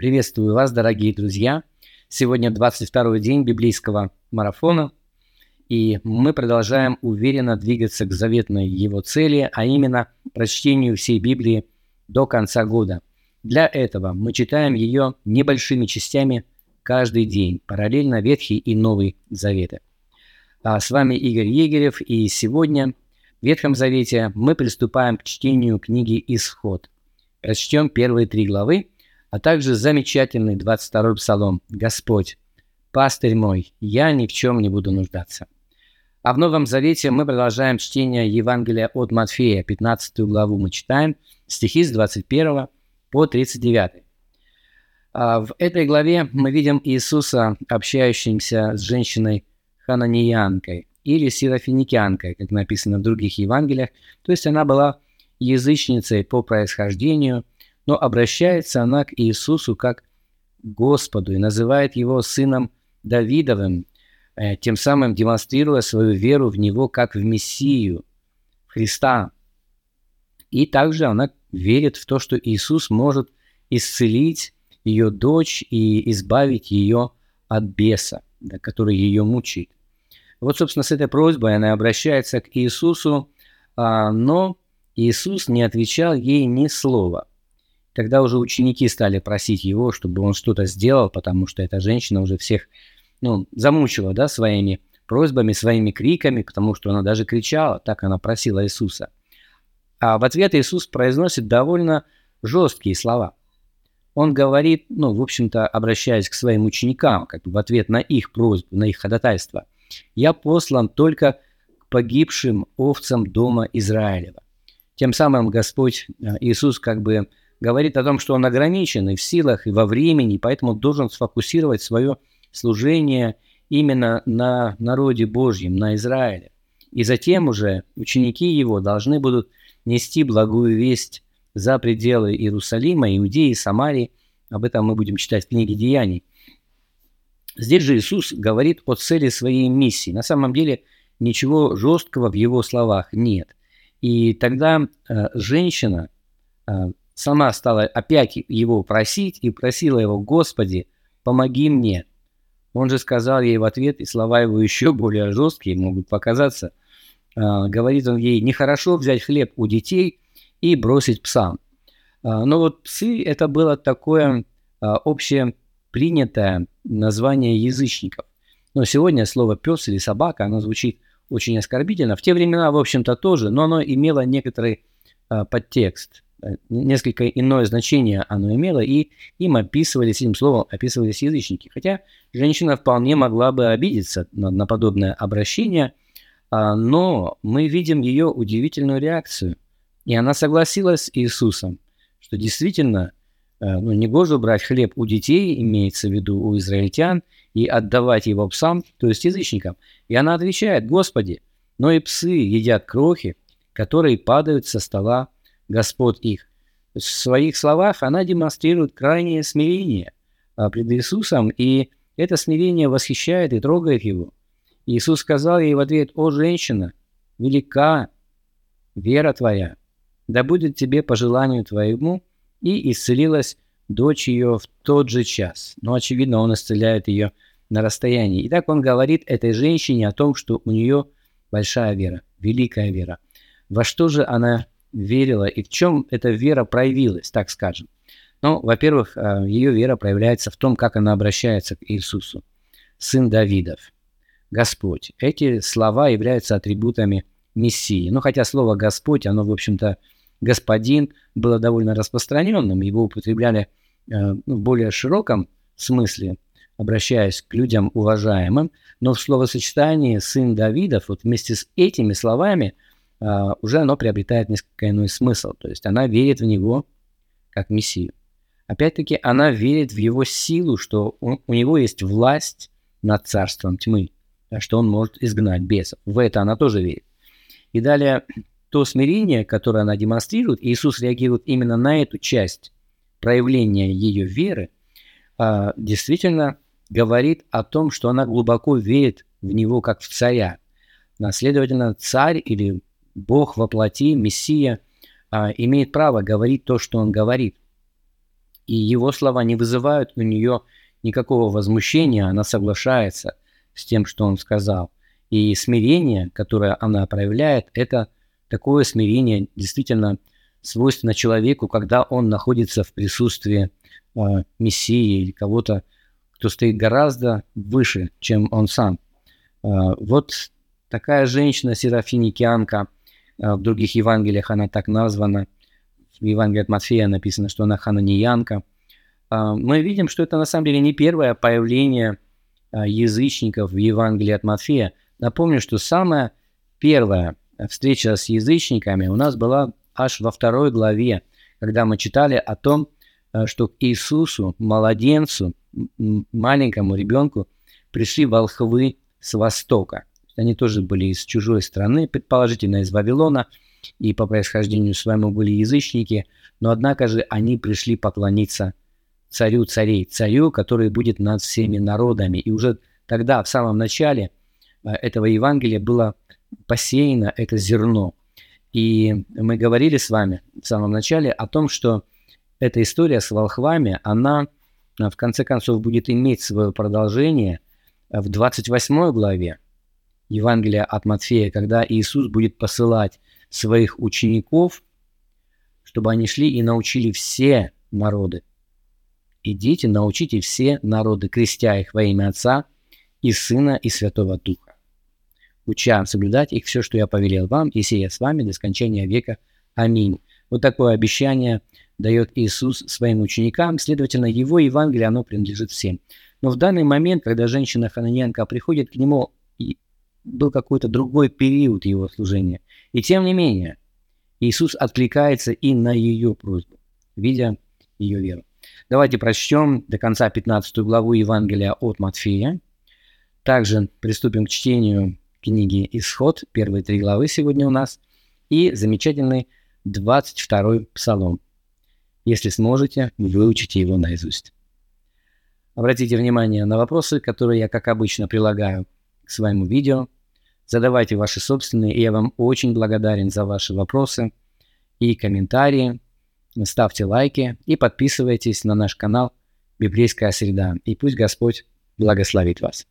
Приветствую вас, дорогие друзья. Сегодня 22 день библейского марафона, и мы продолжаем уверенно двигаться к заветной его цели, а именно прочтению всей Библии до конца года. Для этого мы читаем ее небольшими частями каждый день, параллельно Ветхий и Новый Заветы. А с вами Игорь Егерев, и сегодня в Ветхом Завете мы приступаем к чтению книги «Исход». Прочтем первые три главы, а также замечательный 22-й псалом «Господь, пастырь мой, я ни в чем не буду нуждаться». А в Новом Завете мы продолжаем чтение Евангелия от Матфея, 15 главу мы читаем, стихи с 21 по 39. А в этой главе мы видим Иисуса, общающимся с женщиной хананиянкой или сирофиникянкой, как написано в других Евангелиях. То есть она была язычницей по происхождению, но обращается она к Иисусу как Господу и называет его сыном Давидовым, э, тем самым демонстрируя свою веру в него как в Мессию, Христа. И также она верит в то, что Иисус может исцелить ее дочь и избавить ее от беса, который ее мучает. Вот, собственно, с этой просьбой она обращается к Иисусу, а, но Иисус не отвечал ей ни слова. Тогда уже ученики стали просить его, чтобы он что-то сделал, потому что эта женщина уже всех ну, замучила да, своими просьбами, своими криками, потому что она даже кричала, так она просила Иисуса. А в ответ Иисус произносит довольно жесткие слова. Он говорит, ну, в общем-то, обращаясь к своим ученикам, как бы в ответ на их просьбу, на их ходатайство – я послан только к погибшим овцам дома Израилева. Тем самым Господь э, Иисус как бы говорит о том, что Он ограничен и в силах, и во времени, поэтому должен сфокусировать свое служение именно на народе Божьем, на Израиле. И затем уже ученики Его должны будут нести благую весть за пределы Иерусалима, Иудеи, Самарии. Об этом мы будем читать в книге Деяний. Здесь же Иисус говорит о цели своей миссии. На самом деле ничего жесткого в его словах нет. И тогда э, женщина э, сама стала опять его просить и просила его, Господи, помоги мне. Он же сказал ей в ответ, и слова его еще более жесткие могут показаться. Э, говорит он ей, нехорошо взять хлеб у детей и бросить псам. Э, но вот псы это было такое э, общее принятое название язычников. Но сегодня слово «пес» или «собака», оно звучит очень оскорбительно. В те времена, в общем-то, тоже, но оно имело некоторый э, подтекст, несколько иное значение оно имело, и им описывались, этим словом описывались язычники. Хотя женщина вполне могла бы обидеться на, на подобное обращение, э, но мы видим ее удивительную реакцию. И она согласилась с Иисусом, что действительно Э, ну, не гоже брать хлеб у детей, имеется в виду у израильтян, и отдавать его псам, то есть язычникам. И она отвечает, Господи, но и псы едят крохи, которые падают со стола Господ их. В своих словах она демонстрирует крайнее смирение а, пред Иисусом, и это смирение восхищает и трогает его. Иисус сказал ей в ответ, «О, женщина, велика вера твоя, да будет тебе по желанию твоему, и исцелилась дочь ее в тот же час. Но, очевидно, он исцеляет ее на расстоянии. Итак, он говорит этой женщине о том, что у нее большая вера, великая вера. Во что же она верила и в чем эта вера проявилась, так скажем. Ну, во-первых, э, ее вера проявляется в том, как она обращается к Иисусу. Сын Давидов, Господь. Эти слова являются атрибутами Мессии. Ну, хотя слово Господь, оно, в общем-то, господин было довольно распространенным, его употребляли э, ну, в более широком смысле, обращаясь к людям уважаемым, но в словосочетании «сын Давидов» вот вместе с этими словами уже оно приобретает несколько иной смысл, то есть она верит в него как Мессию. Опять-таки, она верит в его силу, что он, у него есть власть над царством тьмы, что он может изгнать бесов. В это она тоже верит. И далее то смирение, которое она демонстрирует, Иисус реагирует именно на эту часть проявления ее веры, а, действительно говорит о том, что она глубоко верит в него как в царя. Следовательно, царь или Бог во плоти, Мессия, а, имеет право говорить то, что он говорит. И его слова не вызывают у нее никакого возмущения, она соглашается с тем, что он сказал. И смирение, которое она проявляет, это такое смирение действительно свойственно человеку, когда он находится в присутствии э, Мессии или кого-то, кто стоит гораздо выше, чем он сам. Э, вот такая женщина, серафиникианка, в других Евангелиях она так названа, в Евангелии от Матфея написано, что она хананиянка. Э, мы видим, что это на самом деле не первое появление э, язычников в Евангелии от Матфея. Напомню, что самая первая встреча с язычниками у нас была аж во второй главе, когда мы читали о том, э, что к Иисусу, младенцу, маленькому ребенку, пришли волхвы с востока. Они тоже были из чужой страны, предположительно из Вавилона, и по происхождению своему были язычники, но однако же они пришли поклониться царю царей, царю, который будет над всеми народами. И уже тогда, в самом начале э, этого Евангелия, было посеяно это зерно. И мы говорили с вами в самом начале о том, что эта история с волхвами, она в конце концов будет иметь свое продолжение в 28 главе Евангелия от Матфея, когда Иисус будет посылать своих учеников, чтобы они шли и научили все народы. Идите, научите все народы, крестя их во имя Отца и Сына и Святого Духа уча соблюдать их все, что я повелел вам, и сия с вами до скончания века. Аминь. Вот такое обещание дает Иисус своим ученикам, следовательно, его Евангелие, оно принадлежит всем. Но в данный момент, когда женщина Хананьянка приходит к нему, был какой-то другой период его служения. И тем не менее, Иисус откликается и на ее просьбу, видя ее веру. Давайте прочтем до конца 15 главу Евангелия от Матфея. Также приступим к чтению книги «Исход», первые три главы сегодня у нас, и замечательный 22-й псалом. Если сможете, выучите его наизусть. Обратите внимание на вопросы, которые я, как обычно, прилагаю к своему видео. Задавайте ваши собственные, и я вам очень благодарен за ваши вопросы и комментарии. Ставьте лайки и подписывайтесь на наш канал «Библейская среда». И пусть Господь благословит вас.